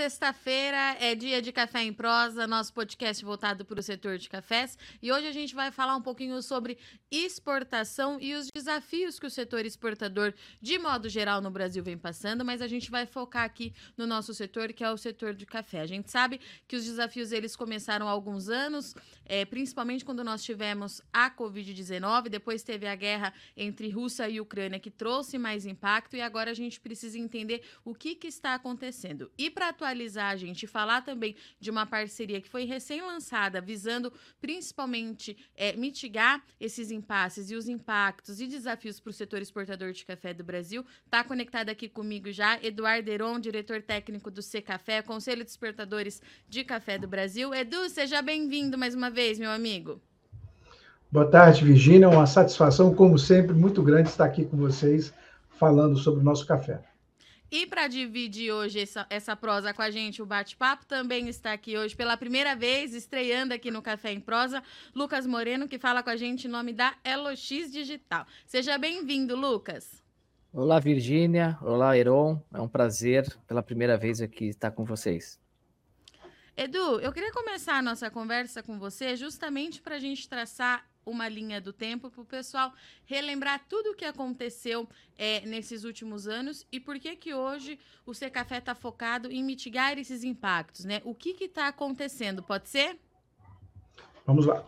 Sexta-feira é dia de Café em Prosa, nosso podcast voltado para o setor de cafés. E hoje a gente vai falar um pouquinho sobre exportação e os desafios que o setor exportador, de modo geral, no Brasil vem passando, mas a gente vai focar aqui no nosso setor, que é o setor de café. A gente sabe que os desafios eles começaram há alguns anos, é, principalmente quando nós tivemos a Covid-19, depois teve a guerra entre Rússia e Ucrânia, que trouxe mais impacto, e agora a gente precisa entender o que, que está acontecendo. E para atualizar a gente, falar também de uma parceria que foi recém-lançada, visando principalmente é, mitigar esses impasses e os impactos e desafios para o setor exportador de café do Brasil, está conectado aqui comigo já Eduardo Heron, diretor técnico do C Café, Conselho de Exportadores de Café do Brasil. Edu, seja bem-vindo mais uma vez, meu amigo. Boa tarde, Virginia. Uma satisfação, como sempre, muito grande estar aqui com vocês falando sobre o nosso café. E para dividir hoje essa, essa prosa com a gente, o bate-papo também está aqui hoje pela primeira vez, estreando aqui no Café em Prosa, Lucas Moreno, que fala com a gente em nome da LX Digital. Seja bem-vindo, Lucas. Olá, Virgínia. Olá, Heron. É um prazer pela primeira vez aqui estar com vocês. Edu, eu queria começar a nossa conversa com você justamente para a gente traçar uma linha do tempo para o pessoal relembrar tudo o que aconteceu é, nesses últimos anos e por que que hoje o C Café está focado em mitigar esses impactos, né? O que está acontecendo? Pode ser? Vamos lá.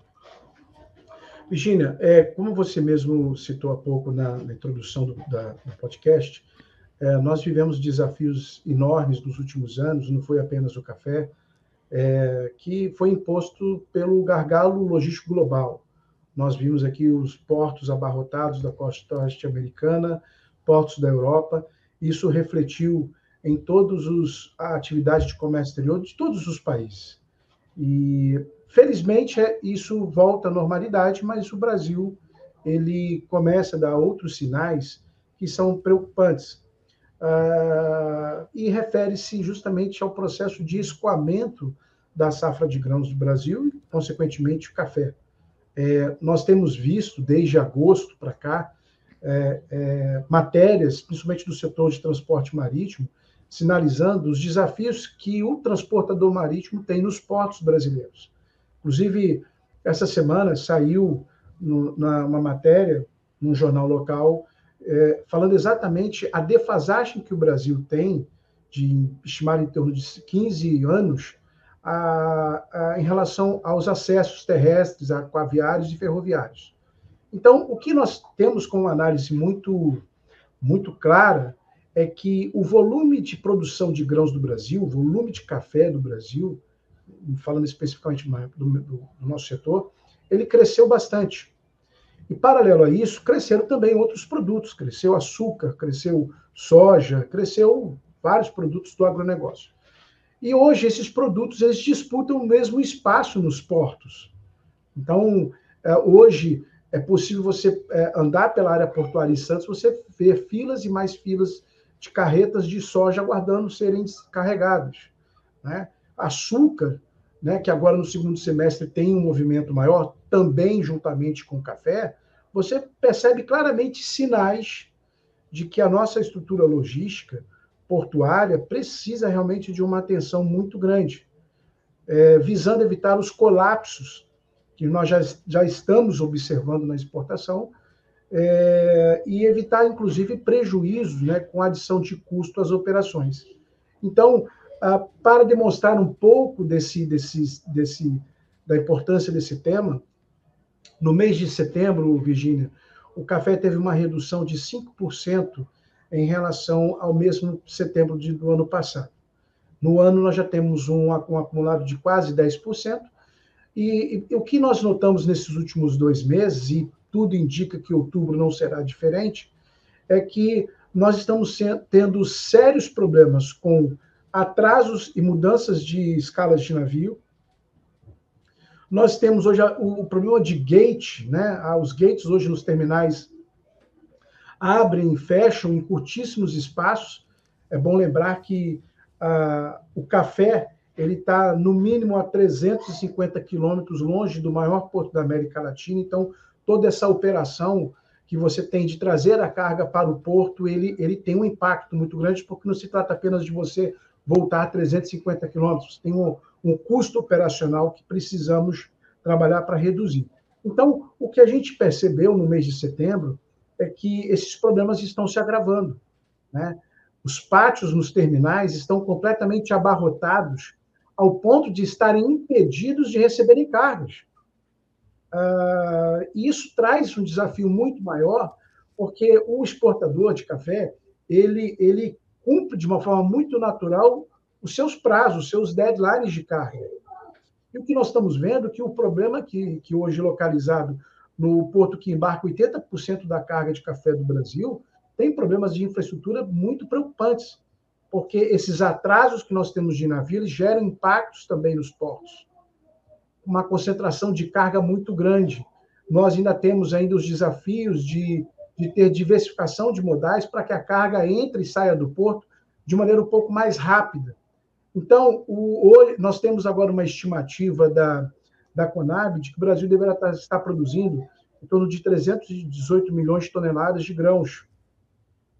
Virginia, é, como você mesmo citou há pouco na, na introdução do, da, do podcast, é, nós vivemos desafios enormes nos últimos anos, não foi apenas o café, é, que foi imposto pelo gargalo logístico global. Nós vimos aqui os portos abarrotados da costa oeste americana, portos da Europa. Isso refletiu em todas as atividades de comércio exterior de todos os países. E, felizmente, é, isso volta à normalidade, mas o Brasil ele começa a dar outros sinais que são preocupantes. Uh, e refere-se justamente ao processo de escoamento da safra de grãos do Brasil e, consequentemente, o café. É, nós temos visto, desde agosto para cá, é, é, matérias, principalmente do setor de transporte marítimo, sinalizando os desafios que o transportador marítimo tem nos portos brasileiros. Inclusive, essa semana saiu no, na, uma matéria num jornal local é, falando exatamente a defasagem que o Brasil tem de estimar em torno de 15 anos a, a, em relação aos acessos terrestres, aquaviários e ferroviários. Então, o que nós temos com uma análise muito, muito clara é que o volume de produção de grãos do Brasil, o volume de café do Brasil, falando especificamente do, do, do nosso setor, ele cresceu bastante. E, paralelo a isso, cresceram também outros produtos. Cresceu açúcar, cresceu soja, cresceu vários produtos do agronegócio. E hoje esses produtos eles disputam o mesmo espaço nos portos. Então, é, hoje é possível você é, andar pela área portuária em Santos, você ver filas e mais filas de carretas de soja aguardando serem carregadas. Né? Açúcar, né, que agora no segundo semestre tem um movimento maior, também juntamente com o café, você percebe claramente sinais de que a nossa estrutura logística portuária precisa realmente de uma atenção muito grande, é, visando evitar os colapsos que nós já, já estamos observando na exportação, é, e evitar, inclusive, prejuízos né, com adição de custo às operações. Então, para demonstrar um pouco desse, desse, desse, da importância desse tema, no mês de setembro, Virgínia, o café teve uma redução de 5% em relação ao mesmo setembro de, do ano passado. No ano, nós já temos um, um acumulado de quase 10%, e, e, o que nós notamos nesses últimos dois meses, e tudo indica que outubro não será diferente, é que nós estamos tendo sérios problemas com atrasos e mudanças de escalas de navio. Nós temos hoje o, problema de gate, né? Ah, os gates hoje nos terminais abrem e fecham em curtíssimos espaços. É bom lembrar que ah, o café ele está no mínimo a 350 quilômetros longe do maior porto da América Latina. Então, toda essa operação que você tem de trazer a carga para o porto, ele, ele tem um impacto muito grande, porque não se trata apenas de você voltar a 350 quilômetros. Tem um, um custo operacional que precisamos trabalhar para reduzir. Então, o que a gente percebeu no mês de setembro é que esses problemas estão se agravando. Né? Os pátios nos terminais estão completamente abarrotados ao ponto de estarem impedidos de receberem cargas. Uh, isso traz um desafio muito maior, porque o exportador de café ele, ele cumpre de uma forma muito natural os seus prazos, os seus deadlines de carga. E o que nós estamos vendo é que o problema que, que hoje localizado no porto que embarca 80% da carga de café do Brasil tem problemas de infraestrutura muito preocupantes, porque esses atrasos que nós temos de navios geram impactos também nos portos. Uma concentração de carga muito grande. Nós ainda temos ainda os desafios de, de ter diversificação de modais para que a carga entre e saia do porto de maneira um pouco mais rápida. Então, o, nós temos agora uma estimativa da, da Conab de que o Brasil deverá estar, produzindo em torno de 318 milhões de toneladas de grãos.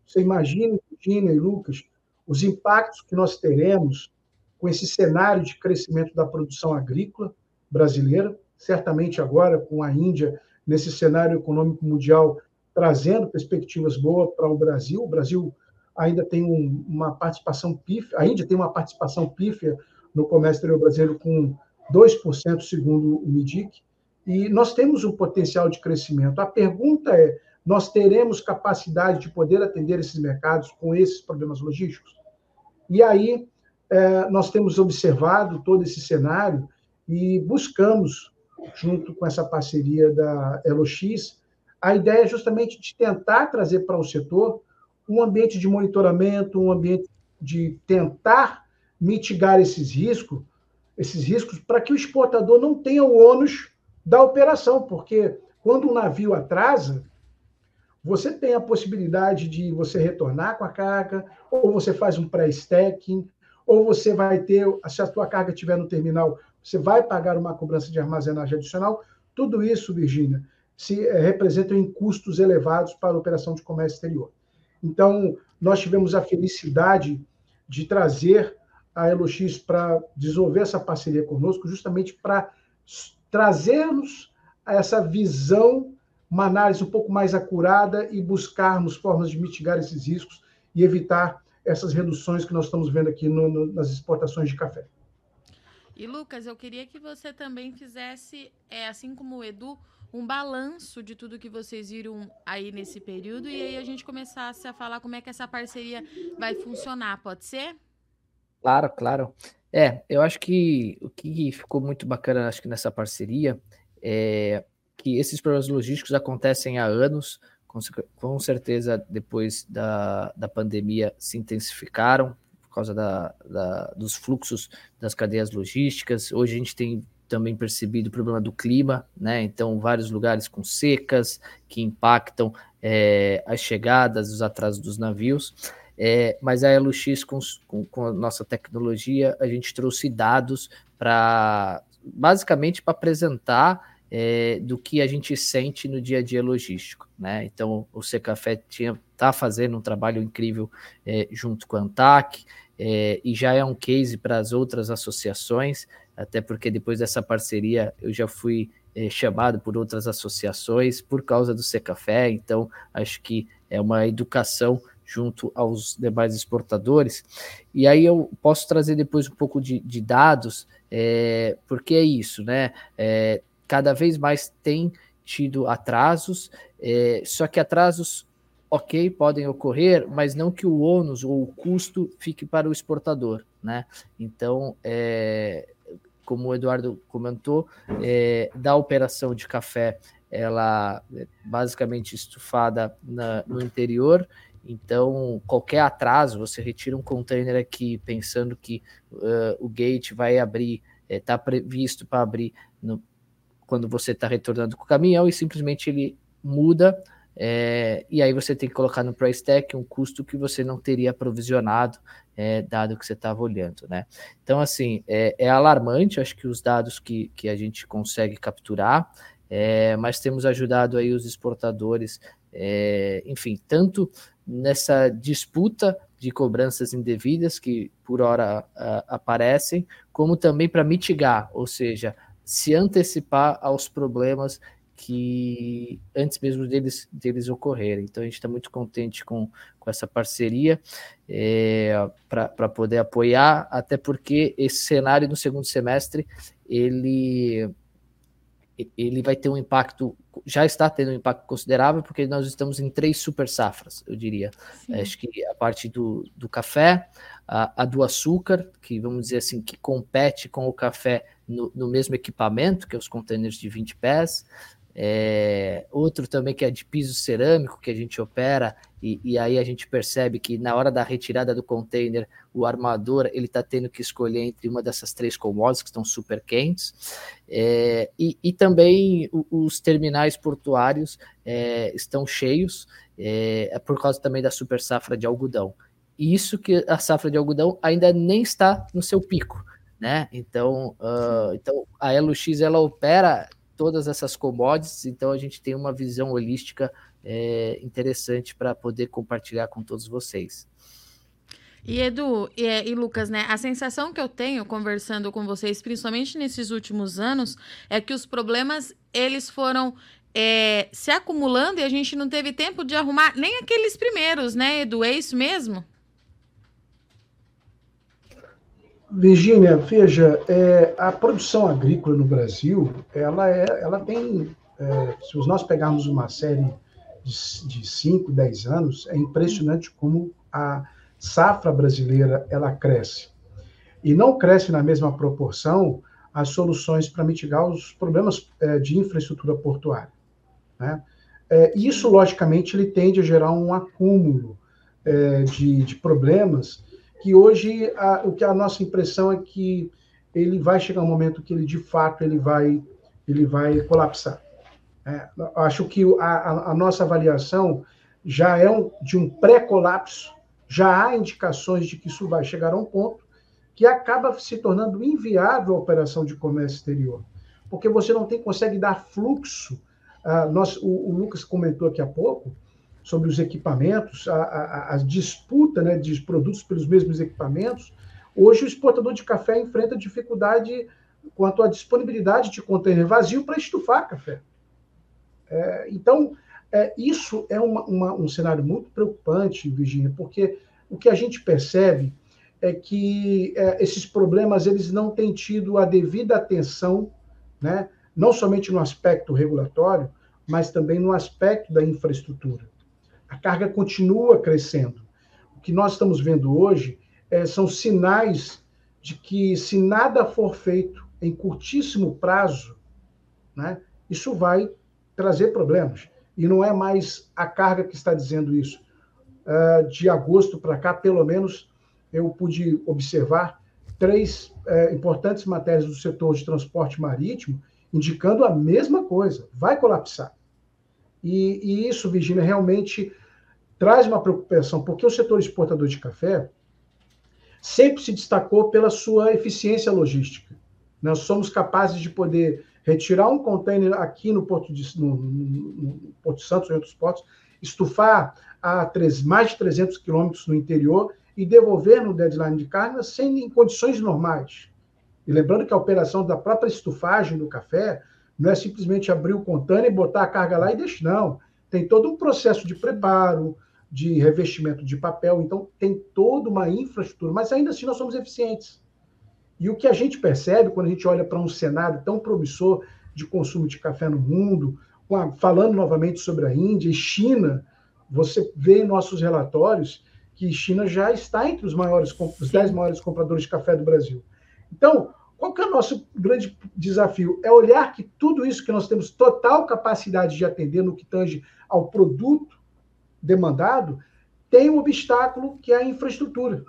Você imagina, Virginia e Lucas, os impactos que nós teremos com esse cenário de crescimento da produção agrícola brasileira, certamente agora com a Índia nesse cenário econômico mundial trazendo perspectivas boas para o Brasil. O Brasil ainda tem um, uma participação pífia, a Índia tem uma participação pífia no comércio brasileiro com 2%, segundo o MIDIC, e nós temos um potencial de crescimento. A pergunta é: nós teremos capacidade de poder atender esses mercados com esses problemas logísticos? E aí, é, nós temos observado todo esse cenário e buscamos, junto com essa parceria da LOX, a ideia justamente de tentar trazer para o setor um ambiente de monitoramento, um ambiente de tentar mitigar esses riscos, esses riscos para que o exportador não tenha o ônus da operação, porque quando um navio atrasa, você tem a possibilidade de você retornar com a carga, ou você faz um pré-stacking, ou você vai ter, se a tua carga estiver no terminal, você vai pagar uma cobrança de armazenagem adicional. Tudo isso, Virgínia, se é, representam em custos elevados para a operação de comércio exterior. Então, nós tivemos a felicidade de trazer a Elox para desenvolver essa parceria conosco, justamente para trazermos essa visão, uma análise um pouco mais acurada e buscarmos formas de mitigar esses riscos e evitar essas reduções que nós estamos vendo aqui no, no, nas exportações de café. E Lucas, eu queria que você também fizesse, é, assim como o Edu, um balanço de tudo que vocês viram aí nesse período e aí a gente começasse a falar como é que essa parceria vai funcionar, pode ser? Claro, claro. É, eu acho que o que ficou muito bacana, acho que nessa parceria, é que esses problemas logísticos acontecem há anos, com, certeza depois da, da pandemia se intensificaram por causa da, da, dos fluxos das cadeias logísticas. Hoje a gente tem também percebido o problema do clima, né? Então, vários lugares com secas que impactam é, as chegadas, os atrasos dos navios. É, mas a LX, com, com, com, a nossa tecnologia, a gente trouxe dados para, basicamente, para apresentar é, do que a gente sente no dia a dia logístico, né? Então, o Secafé está fazendo um trabalho incrível é, junto com a ANTAC, é, e já é um case para as outras associações até porque depois dessa parceria eu já fui é, chamado por outras associações por causa do Secafé, então acho que é uma educação junto aos demais exportadores. E aí eu posso trazer depois um pouco de, de dados, é, porque é isso, né? É, cada vez mais tem tido atrasos, é, só que atrasos ok, podem ocorrer, mas não que o ônus ou o custo fique para o exportador, né? Então, é, como o Eduardo comentou, é, da operação de café, ela é basicamente estufada na, no interior, então qualquer atraso, você retira um container aqui pensando que uh, o gate vai abrir, está é, previsto para abrir no, quando você está retornando com o caminhão e simplesmente ele muda é, e aí você tem que colocar no price tag um custo que você não teria provisionado, é, dado que você estava olhando, né? Então, assim, é, é, alarmante, acho que os dados que, que a gente consegue capturar, mas temos ajudado aí os exportadores, é, enfim, tanto nessa disputa de cobranças indevidas que por hora uh, aparecem, como também para mitigar, ou seja, se antecipar aos problemas que antes mesmo deles, deles ocorrerem. Então a gente está muito contente com, com essa parceria é, para poder apoiar, até porque esse cenário no segundo semestre ele ele vai ter um impacto, já está tendo um impacto considerável, porque nós estamos em três super safras, eu diria. Sim. Acho que a parte do, do café, a, a, do açúcar, que vamos dizer assim, que compete com o café no, no mesmo equipamento, que é os containers de 20 pés, é, outro também que é de piso cerâmico que a gente opera e, e, aí a gente percebe que na hora da retirada do container o armador ele está tendo que escolher entre uma dessas três commodities que estão super quentes. É, e, e, também os terminais portuários é, estão cheios é, é, por causa também da super safra de algodão. Isso que a safra de algodão ainda nem está no seu pico né? Então uh, então a LX ela opera todas essas commodities, então a gente tem uma visão holística é, interessante para poder compartilhar com todos vocês. E Edu e, e, Lucas, né? A sensação que eu tenho conversando com vocês, principalmente nesses últimos anos, é que os problemas eles foram é, se acumulando e a gente não teve tempo de arrumar nem aqueles primeiros, né, Edu? É isso mesmo? Virgínia, veja, é, a produção agrícola no Brasil, ela, é, ela tem, é, se nós pegarmos uma série de 5, 10 anos, é impressionante como a safra brasileira ela cresce. E não cresce na mesma proporção as soluções para mitigar os problemas é, de infraestrutura portuária. Né? É, isso, logicamente, ele tende a gerar um acúmulo é, de, de problemas que hoje a, o que a nossa impressão é que ele vai chegar um momento que ele de fato ele vai ele vai colapsar. É, acho que a, a, nossa avaliação já é um, de um pré-colapso, já há indicações de que isso vai chegar a um ponto que acaba se tornando inviável a operação de comércio exterior, porque você não tem consegue dar fluxo. Uh, nós, o, o Lucas comentou aqui há pouco, sobre os equipamentos, a, a, a, disputa né, de produtos pelos mesmos equipamentos, hoje o exportador de café enfrenta dificuldade quanto à disponibilidade de container vazio para estufar café. É, então, é, isso é uma, uma, um cenário muito preocupante, Virginia, porque o que a gente percebe é que é, esses problemas eles não têm tido a devida atenção, né, não somente no aspecto regulatório, mas também no aspecto da infraestrutura a carga continua crescendo. O que nós estamos vendo hoje é, são sinais de que, se nada for feito em curtíssimo prazo, né, isso vai trazer problemas. E não é mais a carga que está dizendo isso. Uh, de agosto para cá, pelo menos, eu pude observar três uh, importantes matérias do setor de transporte marítimo indicando a mesma coisa: vai colapsar. E, e isso, Virginia, realmente traz uma preocupação, porque o setor exportador de café sempre se destacou pela sua eficiência logística. Nós somos capazes de poder retirar um container aqui no Porto, de, no, no Porto Santos ou em outros portos, estufar a três, mais de 300 quilômetros no interior e devolver no deadline de carga sem em condições normais. E lembrando que a operação da própria estufagem do café não é simplesmente abrir o container e botar a carga lá e deixar, não. Tem todo um processo de preparo, de revestimento de papel, então tem toda uma infraestrutura, mas ainda assim nós somos eficientes. E o que a gente percebe quando a gente olha para um cenário tão promissor de consumo de café no mundo, falando novamente sobre a Índia e China, você vê em nossos relatórios que China já está entre os maiores, os 10 maiores compradores de café do Brasil. Então, qual que é o nosso grande desafio? É olhar que tudo isso que nós temos total capacidade de atender no que tange ao produto demandado, tem um obstáculo que é a infraestrutura.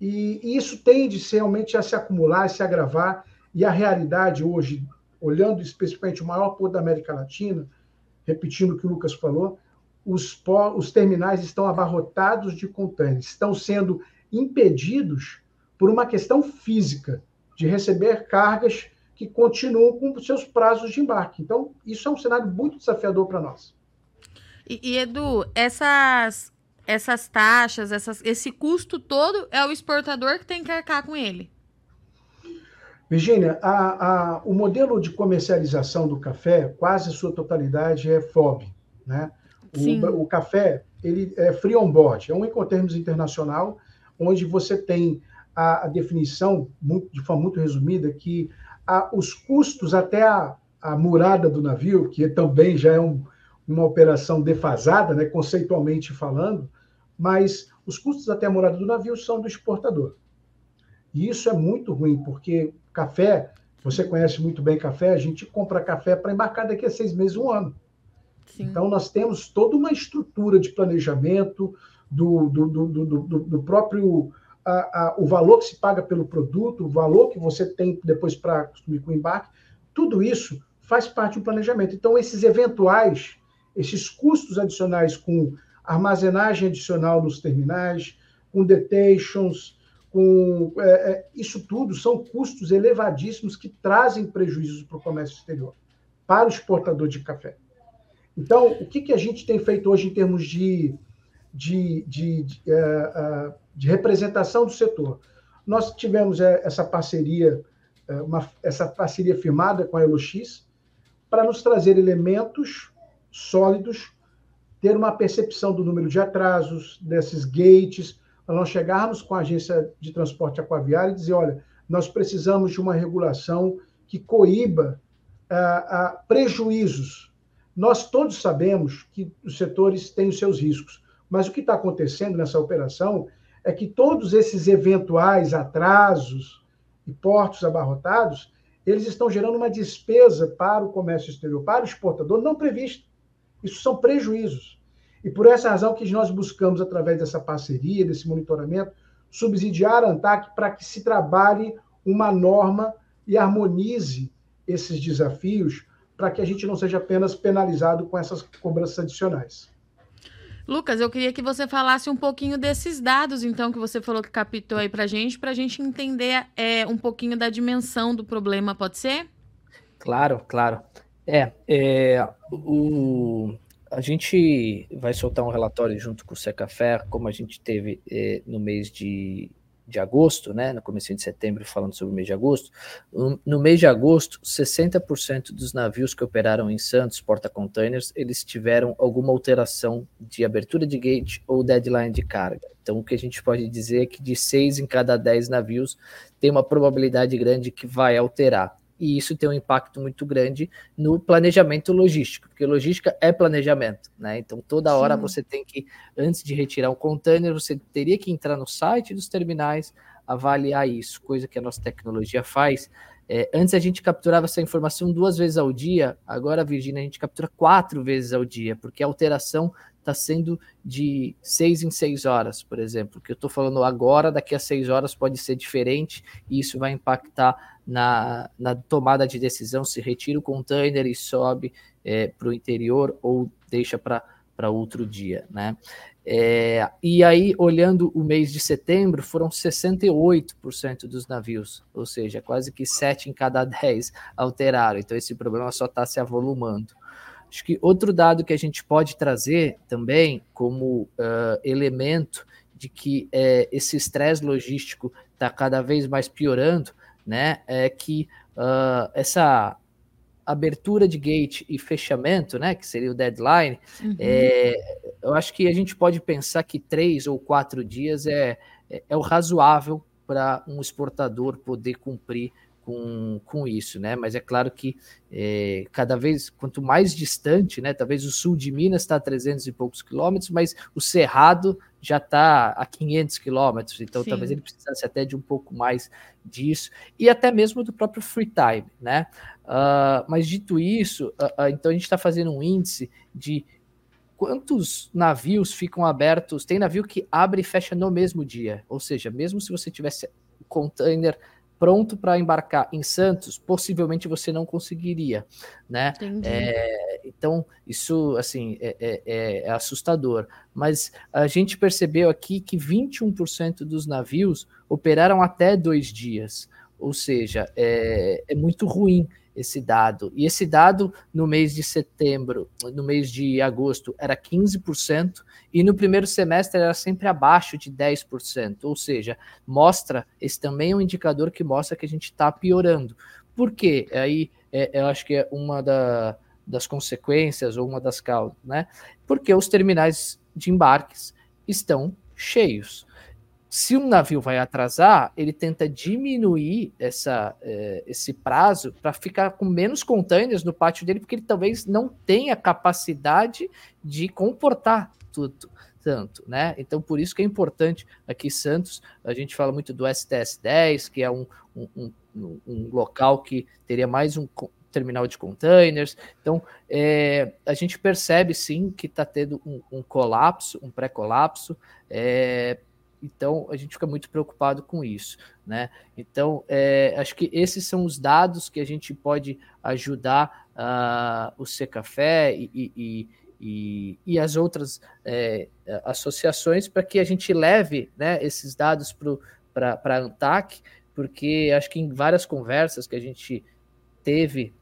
E, isso tende realmente a se acumular, a se agravar, e a realidade hoje, olhando especificamente o maior porto da América Latina, repetindo o que o Lucas falou, os, os terminais estão abarrotados de contêineres, estão sendo impedidos por uma questão física de receber cargas que continuam com seus prazos de embarque. Então, isso é um cenário muito desafiador para nós. E, e, Edu, essas essas taxas, essas, esse custo todo é o exportador que tem que arcar com ele. Virginia, a, a, o modelo de comercialização do café, quase sua totalidade é FOB, né? O, o, café, ele é free on board, é um incoterms internacional, onde você tem a, a definição, muito, de forma muito resumida, que os custos até a, a murada do navio, que também já é um, uma operação defasada, né, conceitualmente falando, mas os custos até a morada do navio são do exportador. E isso é muito ruim, porque café, você conhece muito bem café, a gente compra café para embarcar daqui a seis meses, um ano. Sim. Então, nós temos toda uma estrutura de planejamento do, do, do, do, do próprio. A, a, o valor que se paga pelo produto, o valor que você tem depois para consumir com o embarque, tudo isso faz parte do planejamento. Então, esses eventuais, esses custos adicionais com armazenagem adicional nos terminais, com detations, com é, é, isso tudo são custos elevadíssimos que trazem prejuízos para o comércio exterior, para o exportador de café. Então, o que, que a gente tem feito hoje em termos de, de, de, de, é, é de representação do setor? Nós tivemos essa parceria, uma, essa parceria firmada com a Elox para nos trazer elementos sólidos, ter uma percepção do número de atrasos, desses gates, para nós chegarmos com a agência de transporte aquaviário e dizer, olha, nós precisamos de uma regulação que coíba ah, ah, prejuízos. Nós todos sabemos que os setores têm os seus riscos, mas o que está acontecendo nessa operação é que todos esses eventuais atrasos e portos abarrotados, eles estão gerando uma despesa para o comércio exterior, para o exportador, não prevista. Isso são prejuízos. E por essa razão que nós buscamos, através dessa parceria, desse monitoramento, subsidiar a ANTAC para que se trabalhe uma norma e harmonize esses desafios para que a gente não seja apenas penalizado com essas cobranças adicionais. Lucas, eu queria que você falasse um pouquinho desses dados, então, que você falou que captou aí para a gente, para a gente entender é, um pouquinho da dimensão do problema, pode ser? Claro, claro. É, é o, a gente vai soltar um relatório junto com o Secafé, como a gente teve eh, no mês de, de agosto, né, no começo de setembro, falando sobre o mês de agosto. No mês de agosto, 60% dos navios que operaram em Santos, porta-containers, eles tiveram alguma alteração de abertura de gate ou deadline de carga. Então, o que a gente pode dizer é que de 6 em cada 10 navios tem uma probabilidade grande que vai alterar e isso tem um impacto muito grande no planejamento logístico, porque logística é planejamento, né? Então toda hora Sim. você tem que, antes de retirar um container, você teria que entrar no site dos terminais, avaliar isso, coisa que a nossa tecnologia faz. É, antes a gente capturava essa informação duas vezes ao dia, agora, Virginia, a gente captura quatro vezes ao dia, porque a alteração está sendo de seis em seis horas, por exemplo. O que eu estou falando agora, daqui a seis horas pode ser diferente, e isso vai impactar na, na tomada de decisão se retira o container e sobe é, para o interior ou deixa para outro dia, né? É, e aí, olhando o mês de setembro, foram 68% dos navios, ou seja, quase que 7 em cada 10 alteraram. Então, esse problema só está se avolumando. Acho que outro dado que a gente pode trazer também como uh, elemento de que é, esse estresse logístico está cada vez mais piorando né, é que uh, essa abertura de gate e fechamento, né, que seria o deadline, uhum. é, eu acho que a gente pode pensar que três ou quatro dias é, é, é o razoável para um exportador poder cumprir com, com isso, né? Mas é claro que é, cada vez, quanto mais distante, né? Talvez o sul de Minas está a 300 e poucos quilômetros, mas o Cerrado já está a 500 quilômetros, então Sim. talvez ele precisasse até de um pouco mais disso, e até mesmo do próprio free time, né? Uh, mas dito isso, uh, uh, então a gente está fazendo um índice de quantos navios ficam abertos. Tem navio que abre e fecha no mesmo dia, ou seja, mesmo se você tivesse container pronto para embarcar em Santos, possivelmente você não conseguiria, né? É, então, isso, assim, é, é, é, é, assustador. Mas a gente percebeu aqui que 21% dos navios operaram até dois dias, ou seja, é, é muito ruim esse dado. E esse dado no mês de setembro, no mês de agosto, era 15%, e no primeiro semestre era sempre abaixo de 10%. Ou seja, mostra, esse também é um indicador que mostra que a gente está piorando. Por quê? Aí é, eu acho que é uma da, das consequências ou uma das causas, né? Porque os terminais de embarques estão cheios se um navio vai atrasar, ele tenta diminuir essa, é, esse prazo para ficar com menos containers no pátio dele, porque ele talvez não tenha capacidade de comportar tudo tanto, né? Então, por isso que é importante aqui Santos, a gente fala muito do STS-10, que é um, um, um, um local que teria mais um terminal de containers. Então, é, a gente percebe sim que está tendo um, um, colapso, um pré-colapso, é, então, a gente fica muito preocupado com isso, né? Então, é, acho que esses são os dados que a gente pode ajudar uh, o Secafé e, e, e, e as outras é, associações para que a gente leve né, esses dados para a ANTAC, porque acho que em várias conversas que a gente teve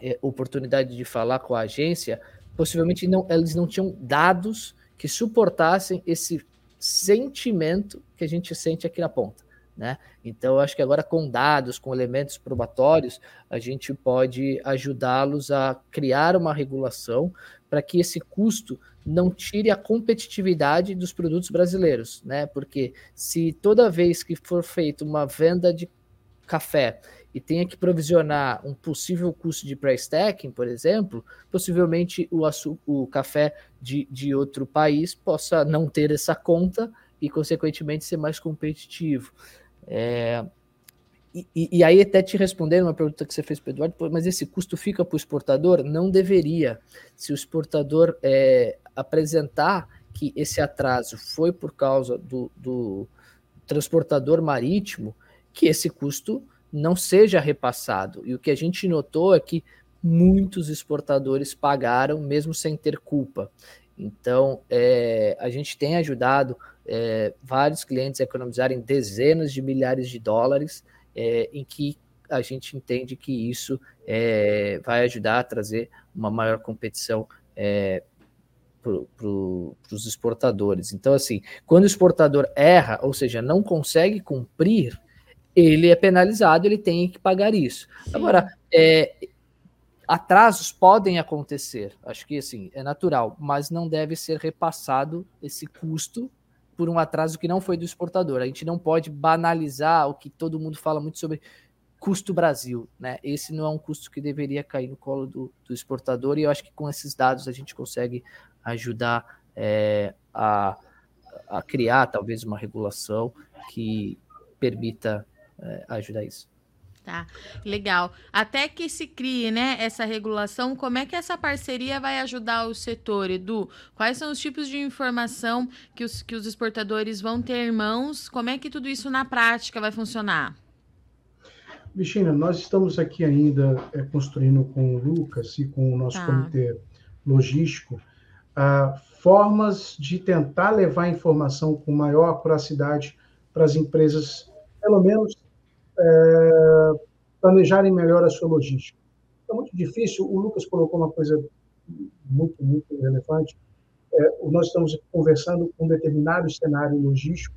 é, oportunidade de falar com a agência, possivelmente não, eles não tinham dados que suportassem esse sentimento que a gente sente aqui na ponta. Né? Então, acho que agora com dados, com elementos probatórios, a gente pode ajudá-los a criar uma regulação para que esse custo não tire a competitividade dos produtos brasileiros, né? Porque se toda vez que for feita uma venda de café e tenha que provisionar um possível custo de price stacking, por exemplo, possivelmente o, o café de, de outro país possa não ter essa conta e, consequentemente, ser mais competitivo. É, e, e, aí, até te responder uma pergunta que você fez para o Eduardo, mas esse custo fica para o exportador? Não deveria. Se o exportador é, apresentar que esse atraso foi por causa do, do transportador marítimo, que esse custo não seja repassado. E o que a gente notou é que muitos exportadores pagaram mesmo sem ter culpa. Então, é, a gente tem ajudado é, vários clientes a economizarem dezenas de milhares de dólares, é, em que a gente entende que isso é, vai ajudar a trazer uma maior competição é, para os exportadores. Então, assim, quando o exportador erra, ou seja, não consegue cumprir ele é penalizado, ele tem que pagar isso. Sim. Agora, é, atrasos podem acontecer, acho que assim, é natural, mas não deve ser repassado esse custo por um atraso que não foi do exportador. A gente não pode banalizar o que todo mundo fala muito sobre custo Brasil, né? Esse não é um custo que deveria cair no colo do, do exportador, e eu acho que com esses dados a gente consegue ajudar é, a, a criar talvez uma regulação que permita é, ajudar isso. Tá, legal. Até que se crie né, essa regulação, como é que essa parceria vai ajudar o setor, Edu? Quais são os tipos de informação que os, que os exportadores vão ter em mãos? Como é que tudo isso na prática vai funcionar? Virginia, nós estamos aqui ainda é, construindo com o Lucas e com o nosso tá. comitê logístico uh, formas de tentar levar informação com maior acuracidade para as empresas, pelo menos é, planejarem melhor a sua logística. É muito difícil, o Lucas colocou uma coisa muito, muito relevante. É, nós estamos conversando com um determinado cenário logístico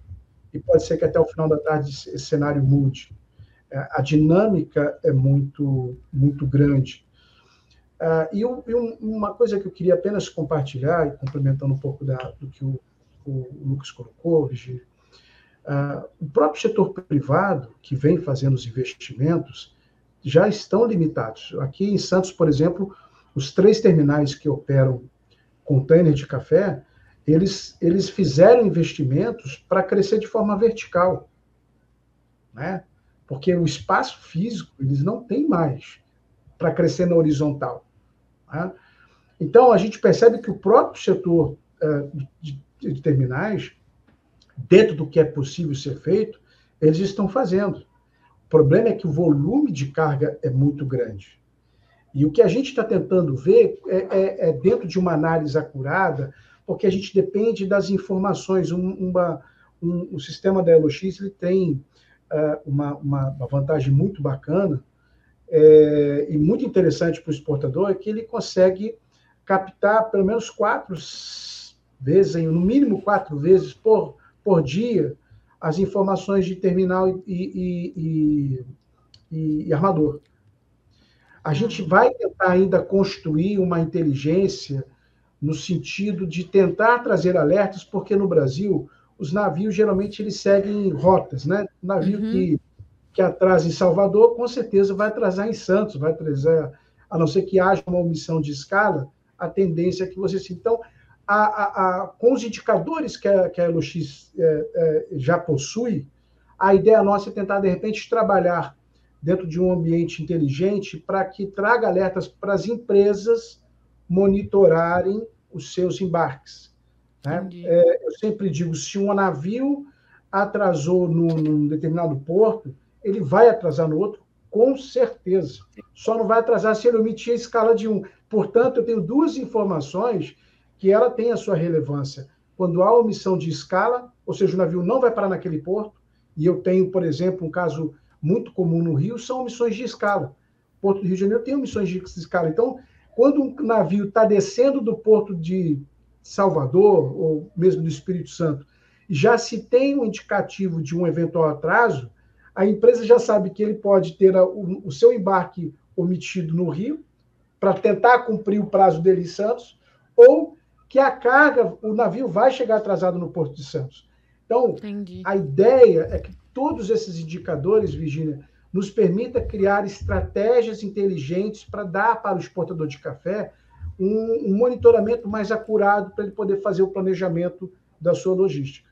e pode ser que até o final da tarde esse cenário mude. É, a dinâmica é muito, muito grande. Uh, e, um, e um, uma coisa que eu queria apenas compartilhar, complementando um pouco da, do que o, o Lucas colocou, Virgílio, Uh, o próprio setor privado, que vem fazendo os investimentos, já estão limitados. Aqui em Santos, por exemplo, os três terminais que operam container de café, eles, eles fizeram investimentos para crescer de forma vertical. Né? Porque o espaço físico eles não têm mais para crescer na horizontal. Né? Então, a gente percebe que o próprio setor uh, de, de terminais dentro do que é possível ser feito, eles estão fazendo. O problema é que o volume de carga é muito grande. E o que a gente está tentando ver é, é, é, dentro de uma análise acurada, porque a gente depende das informações. Um, uma, um, um sistema da LX ele tem uh, uma, uma, uma, vantagem muito bacana, é, e muito interessante para o exportador é que ele consegue captar pelo menos quatro vezes, no mínimo quatro vezes por, por dia, as informações de terminal e, e, e, e armador. A gente vai tentar ainda construir uma inteligência no sentido de tentar trazer alertas, porque no Brasil os navios geralmente eles seguem rotas, né? O navio uhum. que, que atrasa em Salvador, com certeza vai atrasar em Santos, vai trazer, a não ser que haja uma omissão de escala, a tendência é que você se. Então, a, a, com os indicadores que a, que a LX é, é, já possui, a ideia nossa é tentar, de repente, trabalhar dentro de um ambiente inteligente para que traga alertas para as empresas monitorarem os seus embarques. Né? É, eu sempre digo, se um navio atrasou num, num, determinado porto, ele vai atrasar no outro, com certeza. Só não vai atrasar se ele omitir a escala de um. Portanto, eu tenho duas informações que ela tem a sua relevância. Quando há omissão de escala, ou seja, o navio não vai parar naquele porto, e eu tenho, por exemplo, um caso muito comum no Rio são missões de escala. O Porto do Rio de Janeiro tem missões de escala. Então, quando um navio está descendo do porto de Salvador, ou mesmo do Espírito Santo, já se tem um indicativo de um eventual atraso, a empresa já sabe que ele pode ter o, o seu embarque omitido no Rio, para tentar cumprir o prazo dele em Santos, ou que a carga, o navio vai chegar atrasado no Porto de Santos. Então, Entendi. a ideia é que todos esses indicadores, Virginia, nos permita criar estratégias inteligentes para dar para o exportador de café um, um monitoramento mais acurado para ele poder fazer o planejamento da sua logística.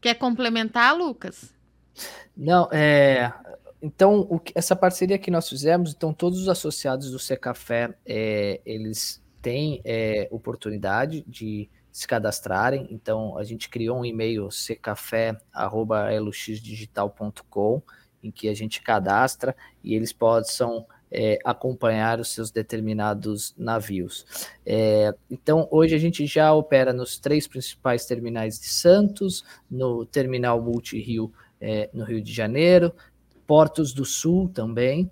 Quer complementar, Lucas? Não, é. Então, o, essa parceria que nós fizemos, então todos os associados do Secafé, é, eles têm é, oportunidade de se cadastrarem. Então, a gente criou um e-mail ccafé.luxdigital.com em que a gente cadastra e eles possam é, acompanhar os seus determinados navios. É, então, hoje a gente já opera nos três principais terminais de Santos, no terminal Multi-Rio é, no Rio de Janeiro, Portos do Sul também,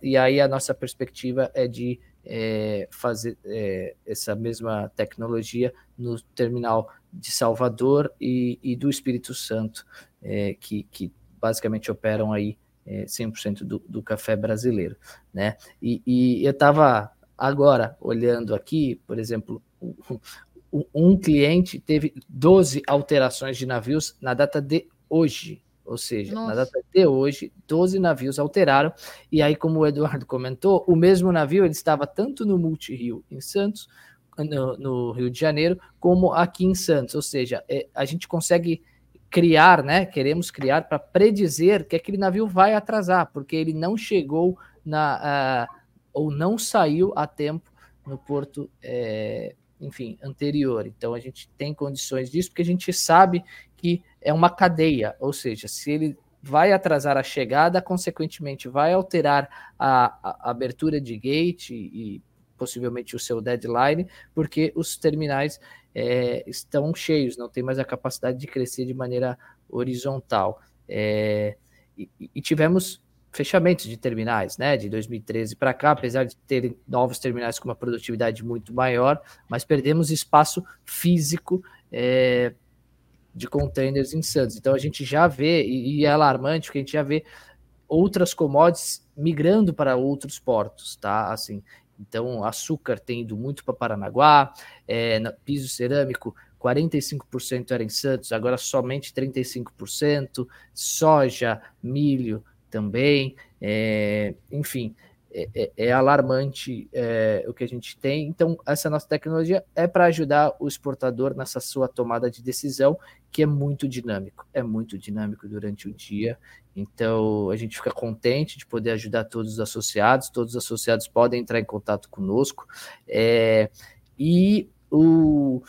e aí a nossa perspectiva é de é, fazer é, essa mesma tecnologia no terminal de Salvador e, e do Espírito Santo, é, que, que, basicamente operam aí é, 100% do, do café brasileiro, né? E, e eu estava agora olhando aqui, por exemplo, um cliente teve 12 alterações de navios na data de hoje, ou seja, Nossa. na data de hoje, 12 navios alteraram. E aí, como o Eduardo comentou, o mesmo navio ele estava tanto no Multi-Rio em Santos, no, no, Rio de Janeiro, como aqui em Santos. Ou seja, é, a gente consegue criar, né? Queremos criar para predizer que aquele navio vai atrasar, porque ele não chegou na. Uh, ou não saiu a tempo no porto. É, enfim, anterior. Então a gente tem condições disso porque a gente sabe que é uma cadeia, ou seja, se ele vai atrasar a chegada, consequentemente vai alterar a, a abertura de gate e possivelmente o seu deadline, porque os terminais é, estão cheios, não tem mais a capacidade de crescer de maneira horizontal. É, e, e, tivemos fechamentos de terminais, né, de 2013 para cá, apesar de terem novos terminais com uma produtividade muito maior, mas perdemos espaço físico é, de containers em Santos. Então a gente já vê, e, é alarmante, porque a gente já vê outras commodities migrando para outros portos, tá? Assim, então açúcar tem ido muito para Paranaguá, é, piso cerâmico 45% era em Santos, agora somente 35%, soja, milho também, é, enfim, é, é, é, alarmante é, o que a gente tem. Então, essa nossa tecnologia é para ajudar o exportador nessa sua tomada de decisão, que é muito dinâmico, é muito dinâmico durante o dia. Então, a gente fica contente de poder ajudar todos os associados, todos os associados podem entrar em contato conosco. É, e o,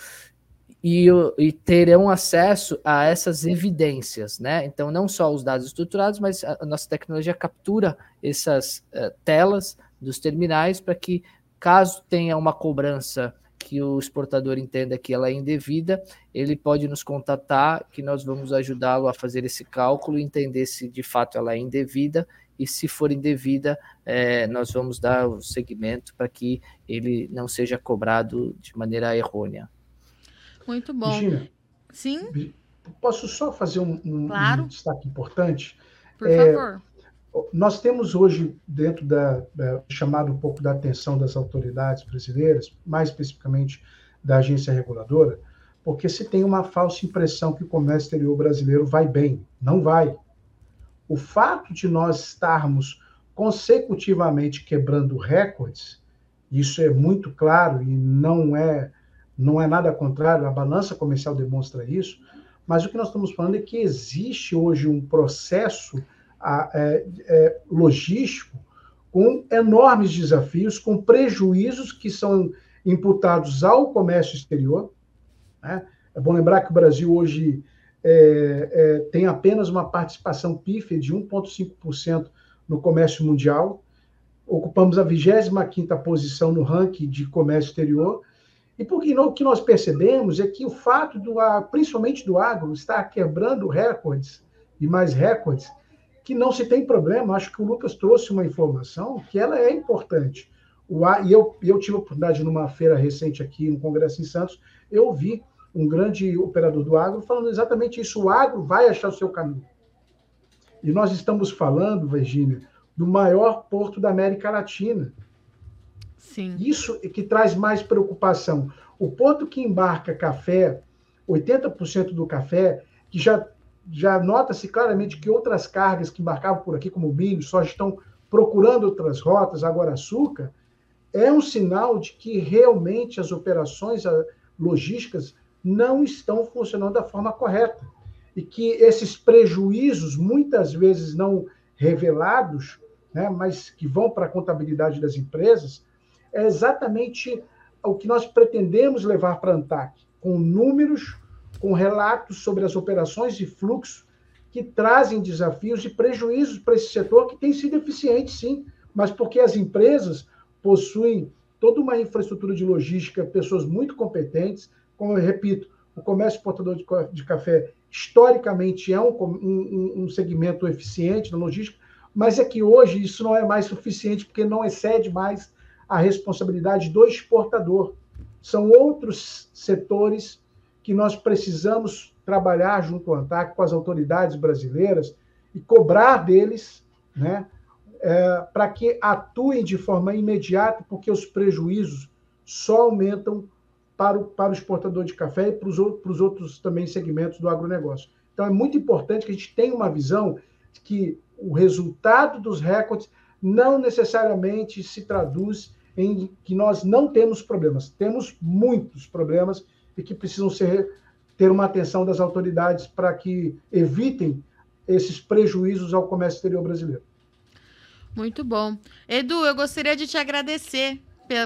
e, e, terão acesso a essas evidências, né? Então, não só os dados estruturados, mas a, a nossa tecnologia captura essas uh, telas dos terminais para que, caso tenha uma cobrança que o exportador entenda que ela é indevida, ele pode nos contatar, que nós vamos ajudá-lo a fazer esse cálculo, entender se de fato ela é indevida e se for indevida, é, nós vamos dar o segmento para que ele não seja cobrado de maneira errônea. Muito bom. Virginia, Sim. Posso só fazer um, um, claro. um destaque importante? Por é, favor. Nós temos hoje, dentro da, da, chamado um pouco da atenção das autoridades brasileiras, mais especificamente da agência reguladora, porque se tem uma falsa impressão que o comércio exterior brasileiro vai bem. Não vai. O fato de nós estarmos consecutivamente quebrando recordes, isso é muito claro e não é não é nada contrário, a balança comercial demonstra isso, mas o que nós estamos falando é que existe hoje um processo é, é, logístico com enormes desafios, com prejuízos que são imputados ao comércio exterior. Né? É bom lembrar que o Brasil hoje é, é, tem apenas uma participação pífia de 1,5% no comércio mundial. Ocupamos a 25ª posição no ranking de comércio exterior e porque o que nós percebemos é que o fato do principalmente do agro estar quebrando recordes e mais recordes, que não se tem problema. Acho que o Lucas trouxe uma informação que ela é importante. O, e eu, eu tive a oportunidade numa feira recente aqui, no Congresso em Santos, eu vi um grande operador do agro falando exatamente isso. O agro vai achar o seu caminho. E nós estamos falando, Virginia, do maior porto da América Latina. Sim. Isso é que traz mais preocupação. O ponto que embarca café, 80% do café, que já, já nota-se claramente que outras cargas que embarcavam por aqui, como milho, só estão procurando outras rotas, agora açúcar, é um sinal de que realmente as operações logísticas não estão funcionando da forma correta. E que esses prejuízos, muitas vezes não revelados, né, mas que vão para a contabilidade das empresas, é exatamente o que nós pretendemos levar para a ANTAC, com números, com relatos sobre as operações de fluxo que trazem desafios e prejuízos para esse setor que tem sido eficiente, sim, mas porque as empresas possuem toda uma infraestrutura de logística, pessoas muito competentes, como eu repito, o comércio exportador de café historicamente é um, um, um segmento eficiente na logística, mas é que hoje isso não é mais suficiente porque não excede mais a responsabilidade do exportador. São outros setores que nós precisamos trabalhar junto ao ANTAC, com as autoridades brasileiras, e cobrar deles né, é, para que atuem de forma imediata, porque os prejuízos só aumentam para o, para o exportador de café e para os, para os outros também segmentos do agronegócio. Então, é muito importante que a gente tenha uma visão de que o resultado dos recordes não necessariamente se traduz em que nós não temos problemas. Temos muitos problemas e que precisam ser, ter uma atenção das autoridades para que evitem esses prejuízos ao comércio exterior brasileiro. Muito bom. Edu, eu gostaria de te agradecer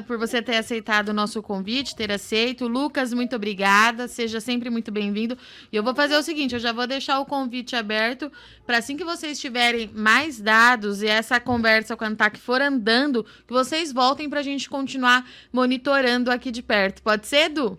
por você ter aceitado o nosso convite, ter aceito. Lucas, muito obrigada. Seja sempre muito bem-vindo. E eu vou fazer o seguinte: eu já vou deixar o convite aberto para assim que vocês tiverem mais dados e essa conversa com a Antac for andando, que vocês voltem para a gente continuar monitorando aqui de perto. Pode ser, Edu?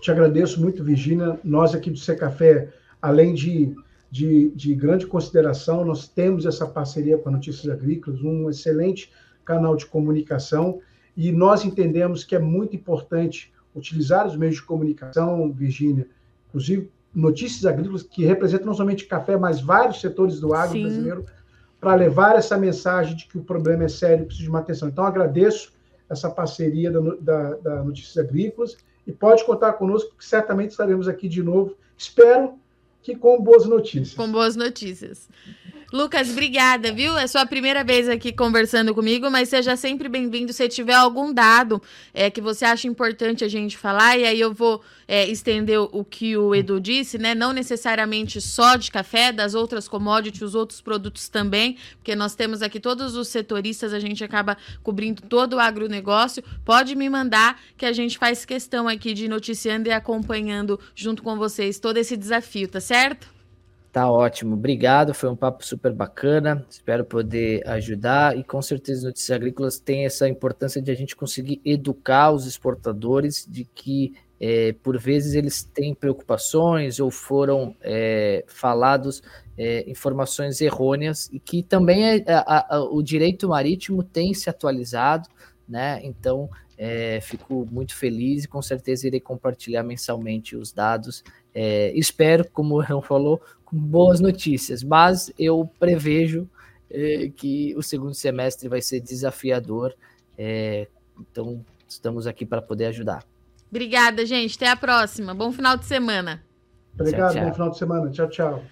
Te agradeço muito, Virginia. Nós aqui do Secafé, além de, de, de grande consideração, nós temos essa parceria com a Notícias Agrícolas, um excelente canal de comunicação, e nós entendemos que é muito importante utilizar os meios de comunicação, Virgínia, inclusive notícias agrícolas, que representam não somente café, mas vários setores do agro Sim. brasileiro, para levar essa mensagem de que o problema é sério e precisa de uma atenção. Então, agradeço essa parceria da, da, da Notícias Agrícolas e pode contar conosco, que certamente estaremos aqui de novo. Espero que com boas notícias. Com boas notícias. Lucas, obrigada, viu? É sua primeira vez aqui conversando comigo, mas seja sempre bem-vindo. Se tiver algum dado é, que você acha importante a gente falar, e aí eu vou é, estender o que o Edu disse, né? Não necessariamente só de café, das outras commodities, os outros produtos também, porque nós temos aqui todos os setoristas, a gente acaba cobrindo todo o agronegócio. Pode me mandar que a gente faz questão aqui de noticiando e acompanhando junto com vocês todo esse desafio, tá certo? Tá ótimo, obrigado. Foi um papo super bacana. Espero poder ajudar. E com certeza, Notícias Agrícolas tem essa importância de a gente conseguir educar os exportadores de que, é, por vezes, eles têm preocupações ou foram é, falados é, informações errôneas e que também é, a, a, o direito marítimo tem se atualizado, né? Então, é, fico muito feliz e com certeza irei compartilhar mensalmente os dados. É, espero, como o Rão falou, com boas notícias, mas eu prevejo é, que o segundo semestre vai ser desafiador. É, então, estamos aqui para poder ajudar. Obrigada, gente. Até a próxima. Bom final de semana. Obrigado, tchau, tchau. bom final de semana. Tchau, tchau.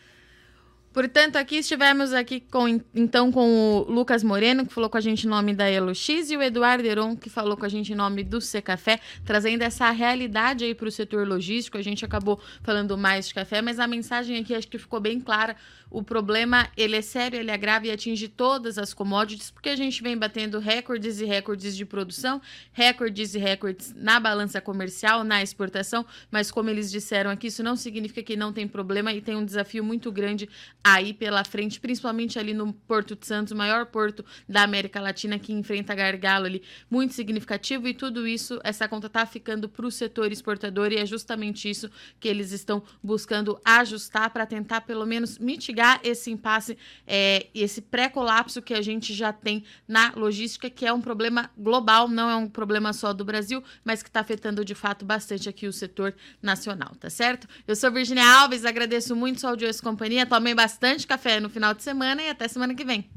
Portanto, aqui estivemos aqui com, então com o Lucas Moreno, que falou com a gente em nome da EloX, e o Eduardo Heron, que falou com a gente em nome do Café, trazendo essa realidade aí para o setor logístico. A gente acabou falando mais de café, mas a mensagem aqui acho que ficou bem clara. O problema, ele é sério, ele é grave e atinge todas as commodities, porque a gente vem batendo recordes e recordes de produção, recordes e recordes na balança comercial, na exportação, mas como eles disseram aqui, isso não significa que não tem problema e tem um desafio muito grande aí pela frente, principalmente ali no Porto de Santos, o maior porto da América Latina que enfrenta gargalo ali, muito significativo e tudo isso, essa conta tá ficando para o setor exportador e é justamente isso que eles estão buscando ajustar para tentar pelo menos mitigar esse impasse, é, esse pré-colapso que a gente já tem na logística, que é um problema global, não é um problema só do Brasil, mas que está afetando de fato bastante aqui o setor nacional, tá certo? Eu sou Virginia Alves, agradeço muito sua audiência e companhia, tomei bastante bastante café no final de semana e até semana que vem.